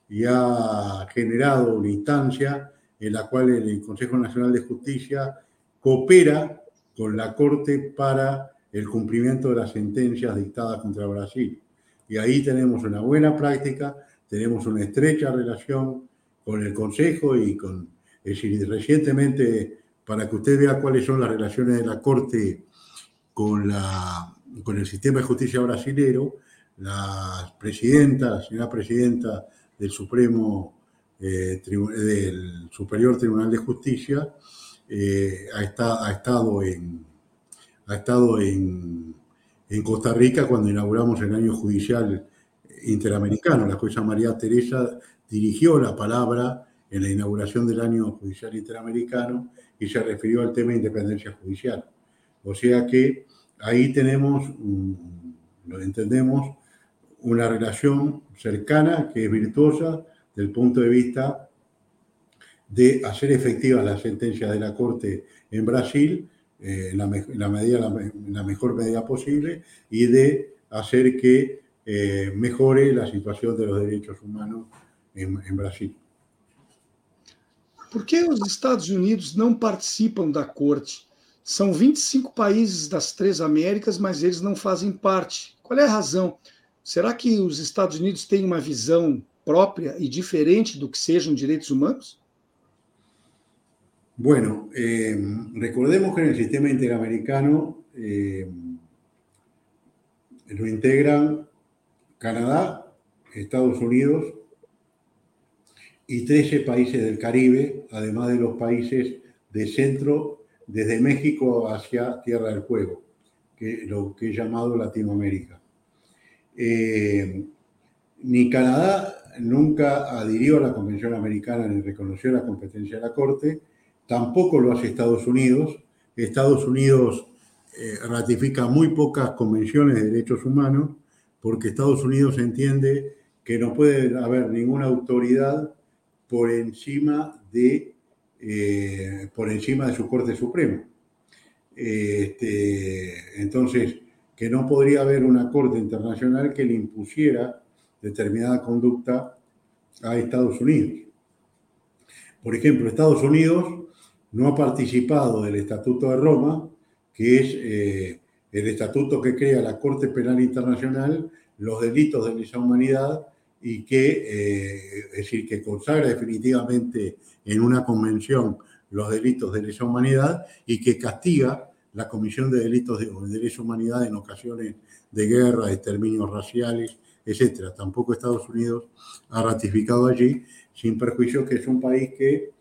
y ha generado una instancia en la cual el Consejo Nacional de Justicia coopera con la Corte para el cumplimiento de las sentencias dictadas contra Brasil. Y ahí tenemos una buena práctica, tenemos una estrecha relación con el Consejo y con, es decir, recientemente, para que usted vea cuáles son las relaciones de la Corte con, la, con el sistema de justicia brasilero, la presidenta, la señora presidenta del Supremo, eh, del Superior Tribunal de Justicia, eh, ha, estado en, ha estado en, Costa Rica cuando inauguramos el año judicial interamericano. La jueza María Teresa dirigió la palabra en la inauguración del año judicial interamericano y se refirió al tema de independencia judicial. O sea que ahí tenemos, lo entendemos, una relación cercana que es virtuosa del punto de vista de hacer efectiva la sentencia de la Corte en Brasil eh, en, la, medida, la, mejor medida posible y de hacer que eh, mejore la situación de los derechos humanos en, en Brasil. Por que os Estados Unidos não participam da corte? São 25 países das três Américas, mas eles não fazem parte. Qual é a razão? Será que os Estados Unidos têm uma visão própria y diferente do que sejam direitos humanos? Bueno, eh, recordemos que el sistema interamericano eh, lo integran Canadá, Estados Unidos y 13 países del Caribe, además de los países de centro, desde México hacia Tierra del Fuego, que lo que he llamado Latinoamérica. Eh, ni Canadá nunca adhirió a la Convención Americana ni reconoció la competencia de la Corte, tampoco lo hace Estados Unidos. Estados Unidos eh, ratifica muy pocas convenciones de derechos humanos porque Estados Unidos entiende que no puede haber ninguna autoridad por encima de, eh, por encima de su Corte Suprema. Este, entonces, que no podría haber una Corte Internacional que le impusiera determinada conducta a Estados Unidos. Por ejemplo, Estados Unidos no ha participado del Estatuto de Roma, que es eh, el estatuto que crea la Corte Penal Internacional los delitos de lesa humanidad y que, eh, es decir, que consagra definitivamente en una convención los delitos de lesa humanidad y que castiga la comisión de delitos de, lesa humanidad en ocasiones de guerra, de exterminios raciales, etcétera. Tampoco Estados Unidos ha ratificado allí, sin perjuicio que es un país que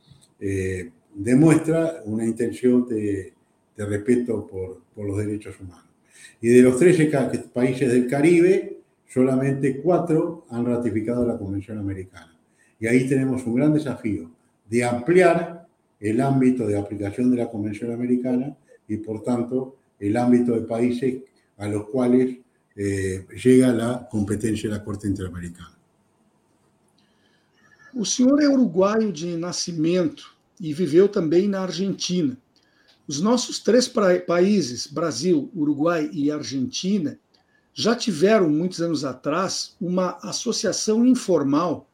eh, demuestra una intención de, respeto por, los derechos humanos. Y de los 13 países del Caribe, solamente cuatro han ratificado la Convención Americana. Y ahí tenemos un gran desafío de ampliar el ámbito de aplicación de la Convención Americana y, por tanto, el ámbito de países a los cuales eh, llega la competência da Corte Interamericana. O senhor é uruguaio de nascimento e viveu também na Argentina. Os nossos três países, Brasil, Uruguai e Argentina, já tiveram, muitos anos atrás, uma associação informal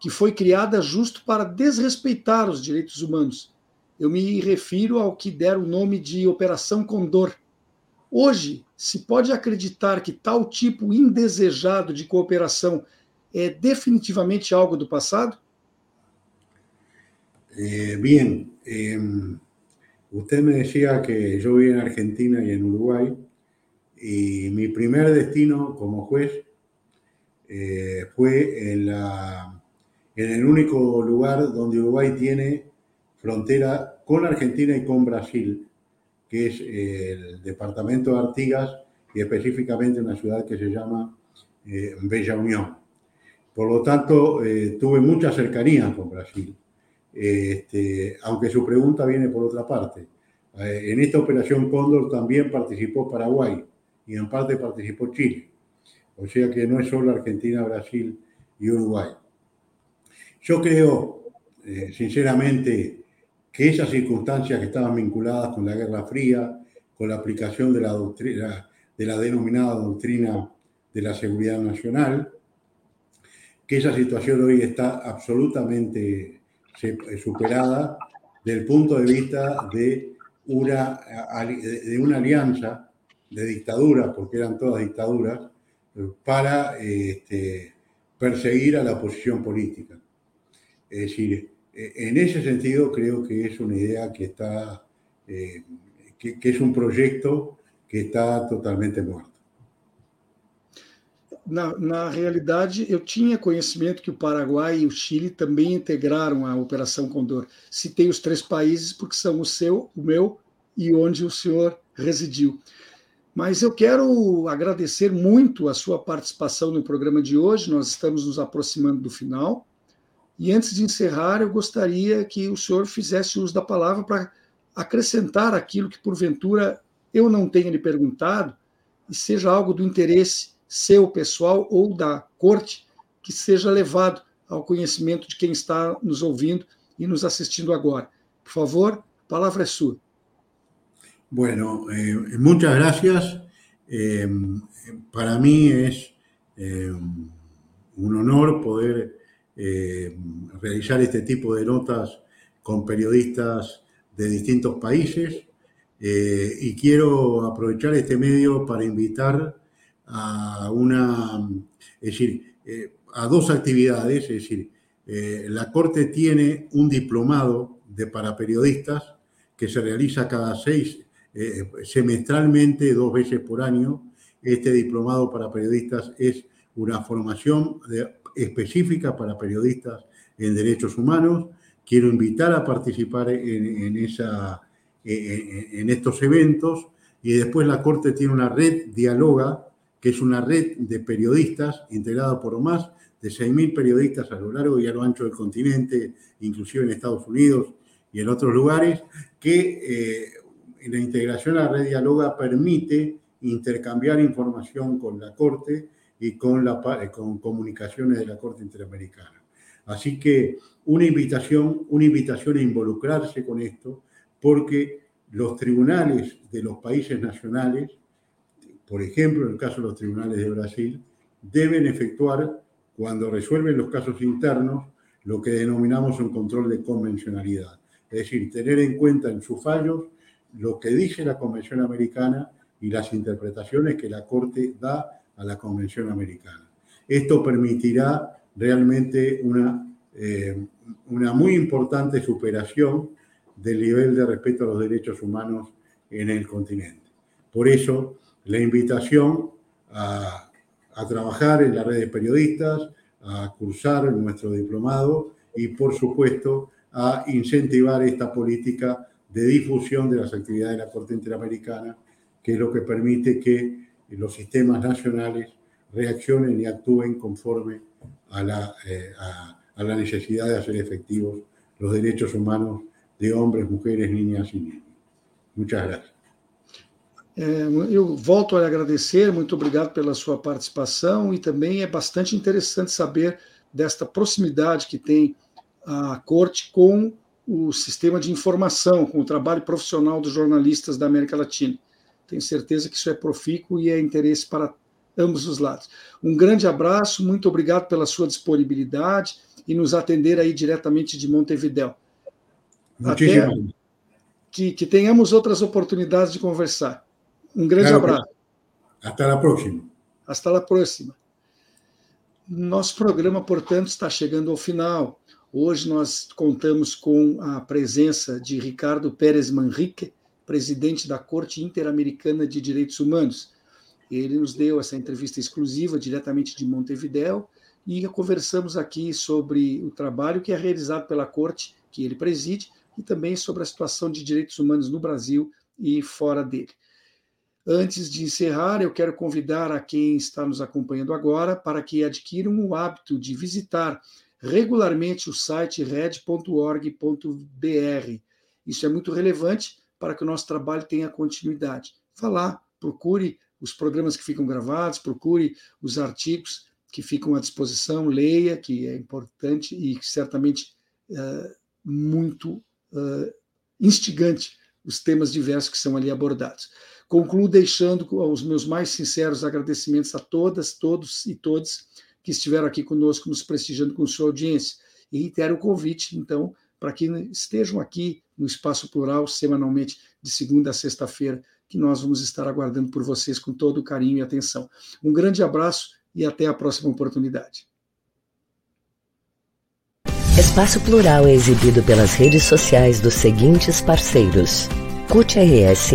que foi criada justo para desrespeitar os direitos humanos. Eu me refiro ao que deram o nome de Operação Condor. Hoje, se pode acreditar que tal tipo indesejado de cooperação é definitivamente algo do pasado? Eh, eh, usted me decía que yo viví en Argentina y en Uruguay y mi primer destino como juez eh, fue en, el único lugar donde Uruguay tiene frontera con Argentina y con Brasil, que es el departamento de Artigas y específicamente una ciudad que se llama eh, Bella Unión. Por lo tanto, eh, tuve mucha cercanía con Brasil, este, aunque su pregunta viene por otra parte. Eh, en esta operación Cóndor también participó Paraguay y en parte participó Chile. O sea que no es solo Argentina, Brasil y Uruguay. Yo creo, sinceramente, que esas circunstancias que estaban vinculadas con la Guerra Fría, con la aplicación de la de la denominada doctrina de la seguridad nacional, que esa situación hoy está absolutamente superada desde punto de vista de una, de una alianza de dictaduras, porque eran todas dictaduras, para este, perseguir a la oposición política. Es decir, eh, en ese sentido, creo que es una idea que está, eh, que, es un proyecto que está totalmente morto. Na, na, realidade, eu tinha conhecimento que o Paraguai e o Chile também integraram a Operação Condor. Citei os três países porque são o seu, o meu e onde o senhor residiu. Mas eu quero agradecer muito a sua participação no programa de hoje. Nós estamos nos aproximando do final. E antes de encerrar, eu gostaria que o senhor fizesse uso da palavra para acrescentar aquilo que, porventura, eu não tenha lhe perguntado e seja algo do interesse seu, pessoal ou da corte, que seja levado ao conhecimento de quem está nos ouvindo e nos assistindo agora. Por favor, a palavra é sua. Bueno, eh, muchas gracias. Eh, para mí es eh, un honor poder eh, realizar este tipo de notas con periodistas de distintos países eh, y quiero aprovechar este medio para invitar a una, es decir, eh, a dos actividades, es decir, eh, la Corte tiene un diplomado de paraperiodistas que se realiza cada seis, eh, semestralmente, dos veces por año. Este diplomado para periodistas es una formación específica para periodistas en derechos humanos. Quiero invitar a participar en, en, en estos eventos y después la Corte tiene una red Dialoga, es una red de periodistas integrada por más de 6.000 periodistas a lo largo y a lo ancho del continente, inclusive en Estados Unidos y en otros lugares, que eh, la integración a la red Dialoga permite intercambiar información con la Corte y con, la, con comunicaciones de la Corte Interamericana. Así que una invitación, una invitación a involucrarse con esto, porque los tribunales de los países nacionales, por ejemplo, en el caso de los tribunales de Brasil, deben efectuar, cuando resuelven los casos internos, lo que denominamos un control de convencionalidad. Es decir, tener en cuenta en sus fallos lo que dice la Convención Americana y las interpretaciones que la Corte da a la Convención Americana. Esto permitirá realmente una, eh, una muy importante superación del nivel de respeto a los derechos humanos en el continente. Por eso, la invitación a, trabajar en la red de periodistas, a cursar nuestro diplomado y, por supuesto, a incentivar esta política de difusión de las actividades de la Corte Interamericana, que es lo que permite que los sistemas nacionales reaccionen y actúen conforme a la, eh, a, la necesidad de hacer efectivos los derechos humanos de homens, mulheres, niñas e niños. Muchas gracias. É, eu volto a agradecer, muito obrigado pela sua participação e também é bastante interessante saber desta proximidade que tem a Corte com o sistema de informação, com o trabalho profissional dos jornalistas da América Latina. Tenho certeza que isso é profícuo e é interesse para ambos os lados. Um grande abraço, muito obrigado pela sua disponibilidade e nos atender aí diretamente de Montevidéu. Até que, que, tenhamos outras oportunidades de conversar. Um grande claro, abraço. Até a próxima. Hasta a próxima. Nosso programa, portanto, está chegando ao final. Hoje nós contamos com a presença de Ricardo Pérez Manrique, presidente da Corte Interamericana de Direitos Humanos. Ele nos deu essa entrevista exclusiva diretamente de Montevidéu e conversamos aqui sobre o trabalho que é realizado pela Corte, que ele preside, e também sobre a situação de direitos humanos no Brasil e fora dele. Antes de encerrar, eu quero convidar a quem está nos acompanhando agora para que adquiram o hábito de visitar regularmente o site red.org.br. Isso é muito relevante para que o nosso trabalho tenha continuidade. Vá lá, procure os programas que ficam gravados, procure os artigos que ficam à disposição, leia, que é importante e certamente é, muito uh, instigante os temas diversos que são ali abordados. Concluo deixando os meus mais sinceros agradecimentos a todas, todos e todas que estiveram aqui conosco, nos prestigiando com sua audiência. E reitero o convite, então, para que estejam aqui no Espaço Plural, semanalmente, de segunda a sexta-feira, que nós vamos estar aguardando por vocês com todo o carinho e atenção. Um grande abraço e até a próxima oportunidade. Espaço Plural é exibido pelas redes sociais dos seguintes parceiros: CUT RS,